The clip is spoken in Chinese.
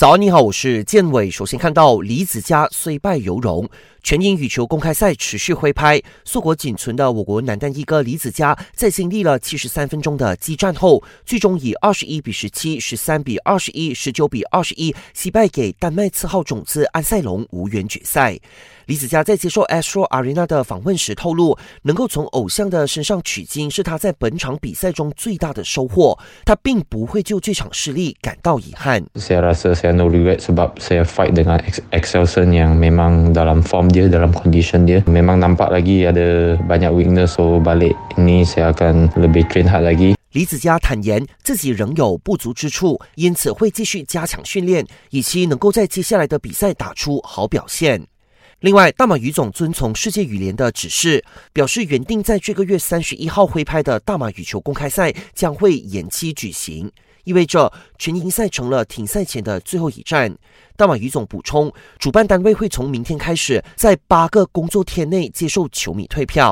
早安，你好，我是建伟。首先看到李子嘉虽败犹荣，全英羽球公开赛持续挥拍，硕果仅存的我国男单一哥李子嘉，在经历了七十三分钟的激战后，最终以二十一比十七、十三比二十一、十九比二十一惜败给丹麦次号种子安塞龙，无缘决赛。李子嘉在接受 Astro Arena 的访问时透露，能够从偶像的身上取经是他在本场比赛中最大的收获。他并不会就这场失利感到遗憾。谢谢 saya no regret sebab saya fight dengan Excelson yang memang dalam form dia, dalam condition dia. Memang nampak lagi ada banyak weakness, so balik ini saya akan lebih train hard lagi. 李子嘉坦言自己仍有不足之处，因此会继续加强训练，以期能够在接下来的比赛打出好表现。 另外，大马羽总遵从世界羽联的指示，表示原定在这个月三十一号挥拍的大马羽球公开赛将会延期举行，意味着全英赛成了停赛前的最后一站。大马羽总补充，主办单位会从明天开始，在八个工作天内接受球迷退票。